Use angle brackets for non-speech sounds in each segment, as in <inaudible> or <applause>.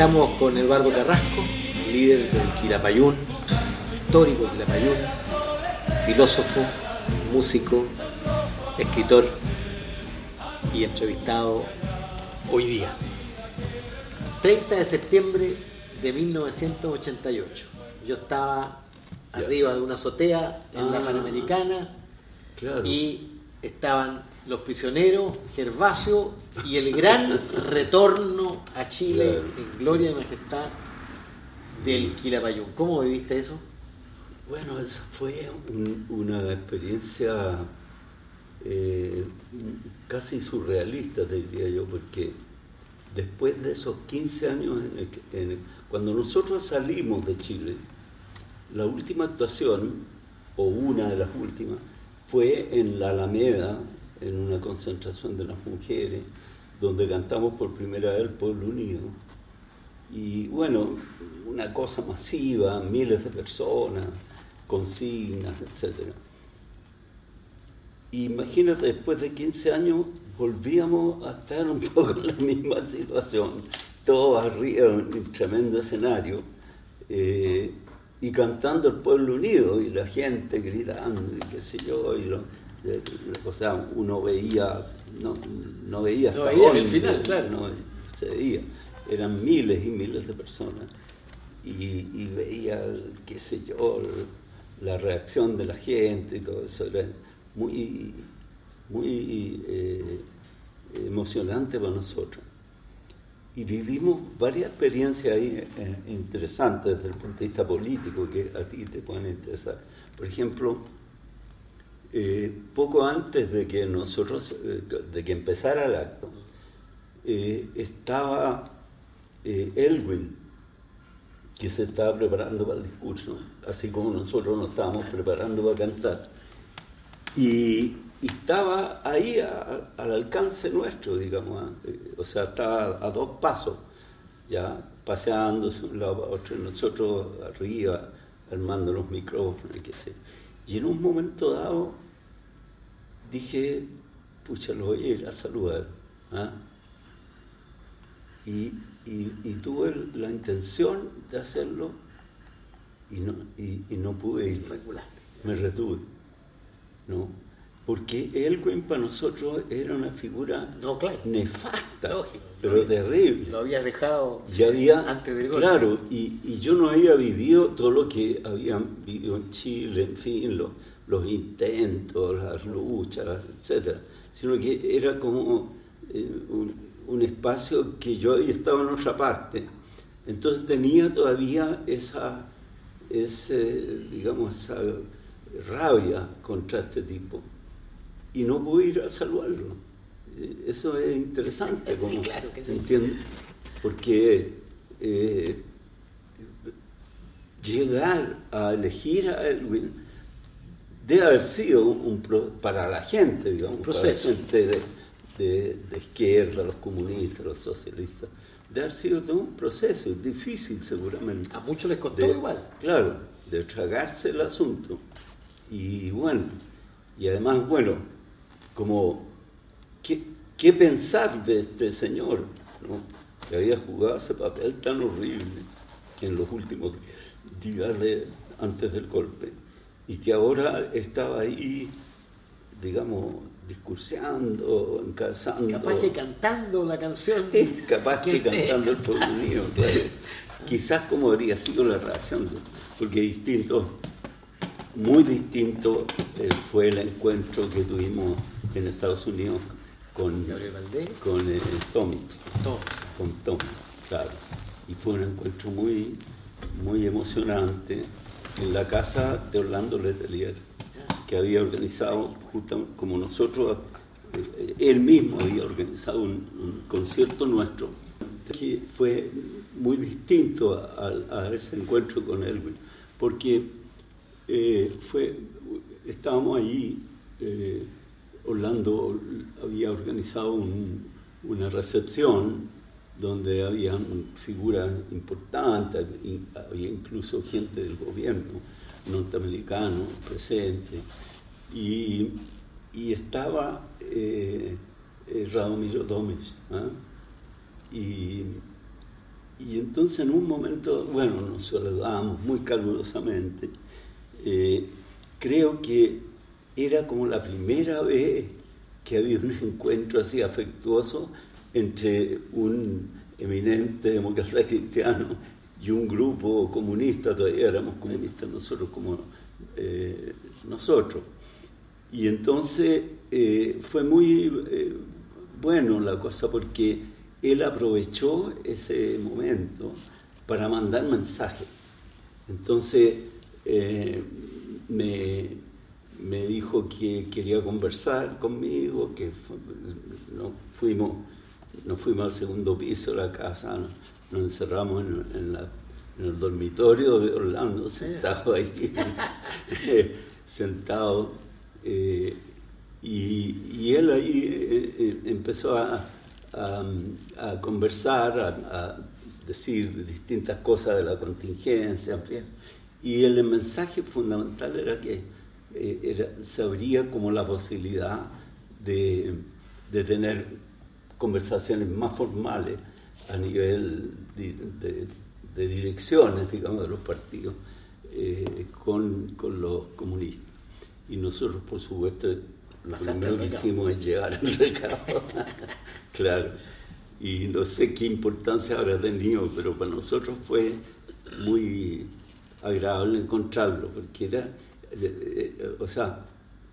Estamos con Eduardo Carrasco, líder del Quilapayún, histórico Quilapayún, filósofo, músico, escritor y entrevistado hoy día. 30 de septiembre de 1988. Yo estaba arriba de una azotea en la Ah. Panamericana Claro. y estaban los prisioneros, Gervasio y el gran retorno a Chile Claro. en gloria y majestad del Quilapayún. ¿Cómo viviste eso? Bueno, esa fue un- una experiencia eh, casi surrealista, te diría yo, porque después de esos 15 años, en el que- en el- cuando nosotros salimos de Chile, la última actuación, o una de las últimas, fue en la Alameda, en una concentración de las mujeres, donde cantamos por primera vez el Pueblo Unido. Y bueno, una cosa masiva, miles de personas, consignas, etc. Imagínate, después de 15 años volvíamos a estar un <laughs> poco en la misma situación, todos arriba en un tremendo escenario, eh, y cantando el pueblo unido, y la gente gritando, y qué sé yo, y lo- o sea, uno veía, no, no veía No hasta veías el final, claro. no, se veía, eran miles y miles de personas, y, y veía, qué sé yo, la reacción de la gente y todo eso, era muy, muy eh, emocionante para nosotros. Y vivimos varias experiencias ahí eh, interesantes desde el punto de vista político que a ti te pueden interesar. Por ejemplo, eh, poco antes de que nosotros, eh, de que empezara el acto, eh, estaba Elwin, que se estaba preparando para el discurso, así como nosotros nos estábamos preparando para cantar. Y, estaba ahí al alcance nuestro, digamos, ¿ah? O sea, estaba a dos pasos, ya paseándose un lado para otro, nosotros arriba, armando los micrófonos, y qué sé. Y en un momento dado dije, pucha, lo voy a ir a saludar. ¿ah? Y, y- y tuve la intención de hacerlo y no, y, y no pude ir. Me retuve. ¿no? Porque Elwin para nosotros era una figura No, claro. nefasta, Lógico. pero terrible. Lo habías dejado Ya había, antes del golpe. claro, y, y yo no había vivido todo lo que habían vivido en Chile, en fin, los, los intentos, las luchas, etcétera, sino que era como eh, un, un espacio que yo había estado en otra parte. Entonces tenía todavía esa, ese, digamos, esa rabia contra este tipo y no pude ir a saludarlo. Eh, Eso es interesante. Sí, como- claro que sí. ¿entiendes? Porque eh, llegar a elegir a Elwin debe haber sido un, pro- para la gente, digamos, la Proceso. gente de, de- de izquierda, los comunistas, los socialistas, debe haber sido todo un proceso, difícil seguramente. A muchos les costó De- igual. Claro, de tragarse el asunto. Y bueno, y además, bueno, como, ¿qué, qué pensar de este señor? ¿no? Que había jugado ese papel tan horrible en los últimos días de- antes del golpe. Y que ahora estaba ahí, digamos, discurseando, encabezando. Capaz que cantando la canción. Sí, capaz que Que- cantando el pueblo unido, claro. Quizás como habría sido la reacción, ¿no? porque distinto, muy distinto eh, fue el encuentro que tuvimos en Estados Unidos con, Gabriel Valdés. con eh, Todo. con Tom, claro. Y fue un encuentro muy, muy emocionante en la casa de Orlando Letelier, que había organizado, justo como nosotros, eh, él mismo había organizado un, concierto nuestro, que fue muy distinto a, a- a ese encuentro con Elwin, porque eh, fue, estábamos allí, eh, Orlando había organizado un- una recepción donde habían figuras importantes, había incluso gente del gobierno norteamericano presente, y, y estaba eh, eh, Radomiro ¿ah? y, y entonces en un momento, bueno, nos saludamos muy calurosamente. Eh, creo que era como la primera vez que había un <laughs> encuentro así afectuoso entre un eminente demócrata cristiano y un grupo comunista, todavía éramos comunistas nosotros como eh, nosotros. Y entonces eh, fue muy eh, bueno la cosa porque él aprovechó ese momento para mandar mensajes. Entonces me, me, dijo que quería conversar conmigo, que no fuimos, nos fuimos al segundo piso de la casa, nos encerramos en, el dormitorio de Orlando, sentado ahí, <laughs> sentado, eh, y, él ahí eh, eh, empezó a, conversar, a, decir distintas cosas de la contingencia, y el mensaje fundamental era que se abría como la posibilidad de, de tener conversaciones más formales a nivel de, direcciones, digamos, de los partidos eh, con, los comunistas. Y nosotros, por supuesto, lo primero que hicimos es llegar al recado. <laughs> claro. Y no sé qué importancia habrá tenido, pero para nosotros fue muy agradable encontrarlo, porque era, eh, eh, o sea,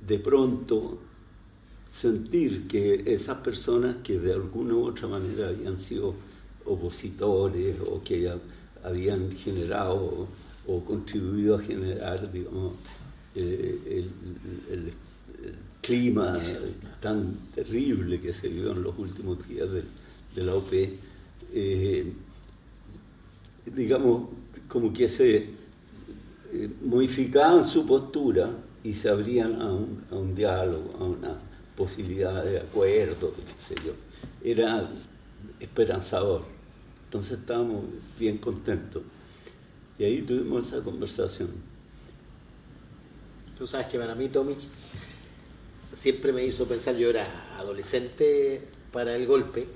de pronto sentir que esas personas que de alguna u otra manera habían sido opositores o que habían generado o, contribuido a generar, digamos, eh, el, clima tan terrible que se vivió en los últimos días de, la OP, eh, digamos, como que se eh, modificaban su postura y se abrían a un, a un diálogo, a una posibilidad de acuerdo, qué sé yo. Era esperanzador. Entonces estábamos bien contentos. Y ahí tuvimos esa conversación. Tú sabes que para mí Tomic siempre me hizo pensar, yo era adolescente para el golpe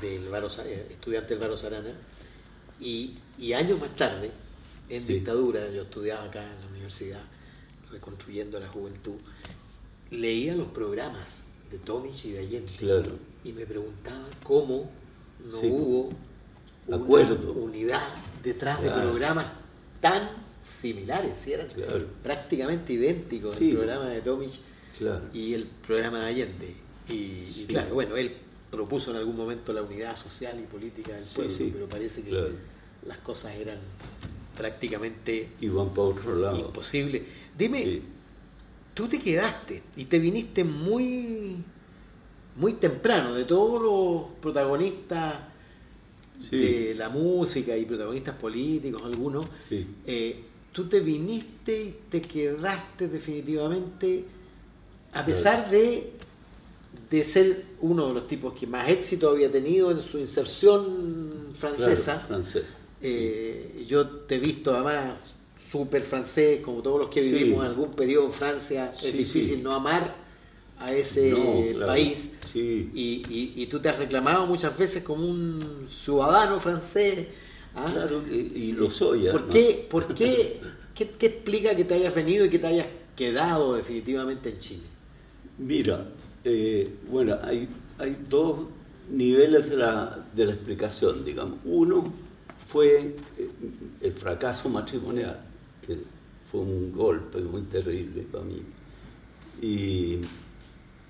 del Varo, estudiante del Varo Sarana, y, años más tarde, en dictadura, yo estudiaba acá en la universidad, reconstruyendo la juventud, leía los programas de Tomic y de Allende y me preguntaba cómo no hubo Acuerdo. unidad detrás de programas tan similares, ¿sí? eran prácticamente idénticos el programa de Tomic y el programa de Allende. Y, claro, bueno, él propuso en algún momento la unidad social y política del pueblo, pero parece que las cosas eran prácticamente Iban para otro lado. imposibles. Dime, tú te quedaste y te viniste muy, muy temprano, de todos los protagonistas de la música y protagonistas políticos, algunos, eh, tú te viniste y te quedaste definitivamente, a pesar de, de ser uno de los tipos que más éxito había tenido en su inserción francesa. Eh, yo te he visto además súper francés, como todos los que vivimos en algún periodo en Francia, es difícil no amar a ese país. Y, tú te has reclamado muchas veces como un ciudadano francés. ¿ah? Claro, y, lo soy. ¿Por, qué, por <laughs> qué, qué, explica que te hayas venido y que te hayas quedado definitivamente en Chile? Mira, eh, bueno, hay, hay dos niveles de la, de la explicación, digamos. Uno fue eh, el fracaso matrimonial que fue un golpe muy terrible para mí. Y,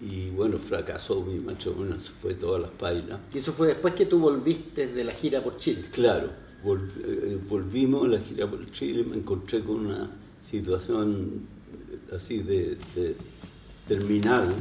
y bueno, fracasó mi matrimonio, fue todas las pailas. ¿Y eso fue después que tú volviste de la gira por Chile? Claro, eh, volvimos a la gira por Chile, me encontré con una situación así de, de terminal.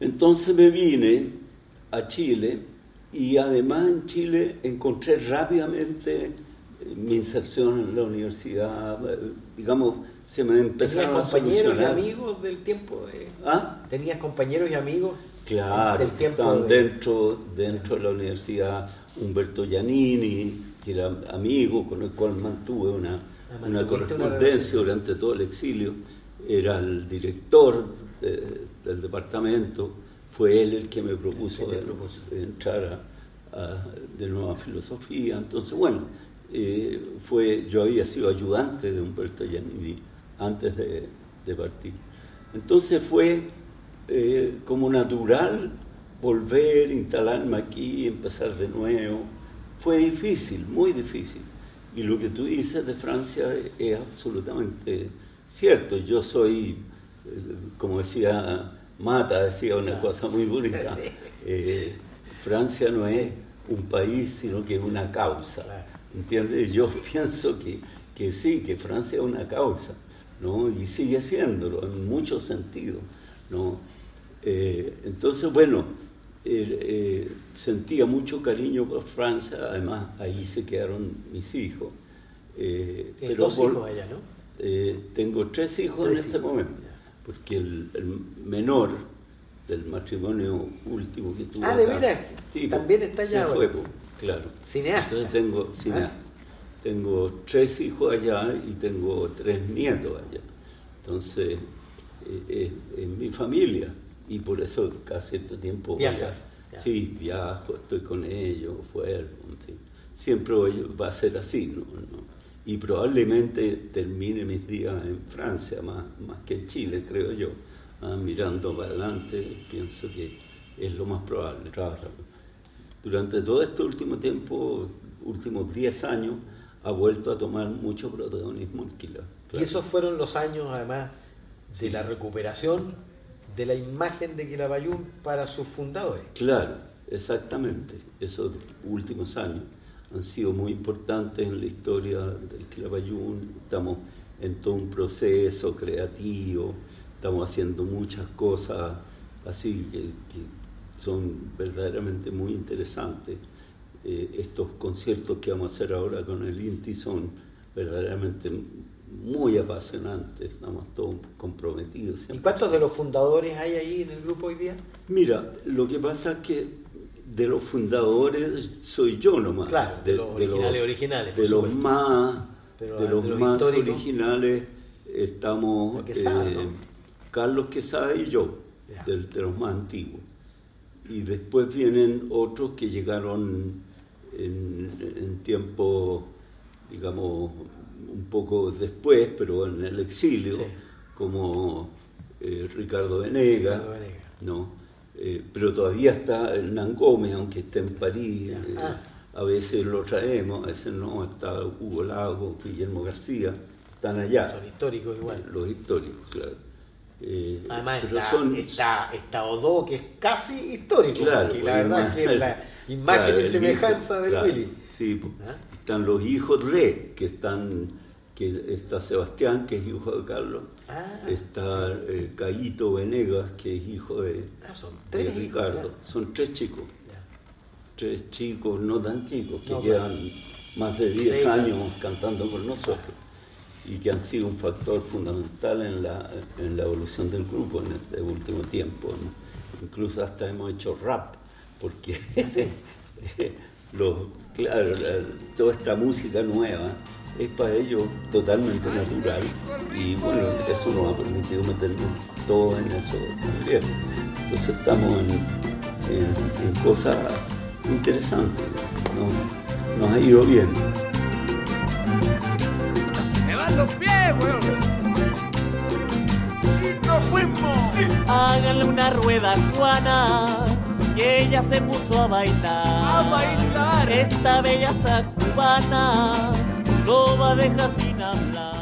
Entonces me vine a Chile y además en Chile encontré rápidamente mi inserción en la universidad, digamos, se me empezaron a compañeros y amigos del tiempo? De... ¿Ah? ¿Tenías compañeros y amigos claro, del tiempo? dentro, dentro de la universidad Humberto Giannini, que era amigo con el cual mantuve una, ah, una correspondencia durante todo el exilio, era el director del departamento, fue él el que me propuso, de, entrar de nueva filosofía. Entonces, bueno, eh, fue, yo había sido ayudante de Humberto Giannini antes de, partir. Entonces fue eh, como natural volver, instalarme aquí, empezar de nuevo. Fue difícil, muy difícil. Y lo que tú dices de Francia es absolutamente cierto. Yo soy, eh, como decía Mata, decía una cosa muy bonita. <laughs> Francia no es un país, sino que es una causa. ¿Entiendes? Yo <laughs> pienso que, que sí, que Francia es una causa, ¿no? Y sigue siéndolo en muchos sentidos, ¿no? Eh, entonces, bueno, eh, eh, sentía mucho cariño por Francia, además ahí se quedaron mis hijos. pero dos hijos allá, ¿no? tengo tres hijos en este momento, porque el, menor del matrimonio último que tuve. Ah, de veras, también está allá. Se fue, claro. Cineasta. Entonces tengo, cineasta. Ah. Tengo tres hijos allá y tengo tres nietos allá. Entonces, eh, es mi familia y por eso casi todo tiempo Viaja. Sí, viajo, estoy con ellos, fuera, Siempre va a ser así, ¿no? Y probablemente termine mis días en Francia, más, más que en Chile, creo yo. Ah, mirando para adelante, pienso que es lo más probable. Durante todo este último tiempo, últimos 10 años, ha vuelto a tomar mucho protagonismo el Y esos fueron los años, además, de la recuperación de la imagen de Quilapayún para sus fundadores. Claro, exactamente. Esos últimos años han sido muy importantes en la historia del Quilapayún. Estamos en todo un proceso creativo, estamos haciendo muchas cosas así que, son verdaderamente muy interesantes. Eh, estos conciertos que vamos a hacer ahora con el INTI son verdaderamente muy apasionantes, estamos todos comprometidos. ¿Y cuántos de los fundadores hay ahí en el grupo hoy día? Mira, lo que pasa es que de los fundadores soy yo nomás. Claro, de, los originales, originales. De los más, de los, más originales estamos eh, Carlos Quesada y yo, de, los más antiguos. Y después vienen otros que llegaron en, en tiempo, digamos, un poco después, pero en el exilio, como eh, Ricardo Venegas, ¿no? Eh, pero todavía está Hernán Gómez, aunque esté en París, eh, ah. a veces lo traemos, a veces no, está Hugo Lago, Guillermo García, están allá. Son históricos igual. Los históricos, claro. Además está, está, Odo, que es casi histórico, claro, la verdad que es la imagen. Y semejanza del Willy. Sí, ¿Ah? están los hijos de, que están, que está Sebastián, que es hijo de Carlos, ah. está eh, Caíto Venegas, que es hijo de, ah, tres Ricardo, son tres chicos, tres chicos no tan chicos, que llevan más de 10 años cantando con nosotros y que han sido un factor fundamental en la, en la evolución del grupo en este último tiempo. Incluso hasta hemos hecho rap, porque <laughs> los Claro, toda esta música nueva es para ellos totalmente natural y bueno, eso nos ha permitido meternos todo en eso también. Entonces estamos en, cosas interesantes, nos, ha ido bien. Los pies, weón. Y nos fuimos. Háganle una rueda, Juana que ella se puso a bailar. A bailar. Esta bella cubana no va a dejar sin hablar.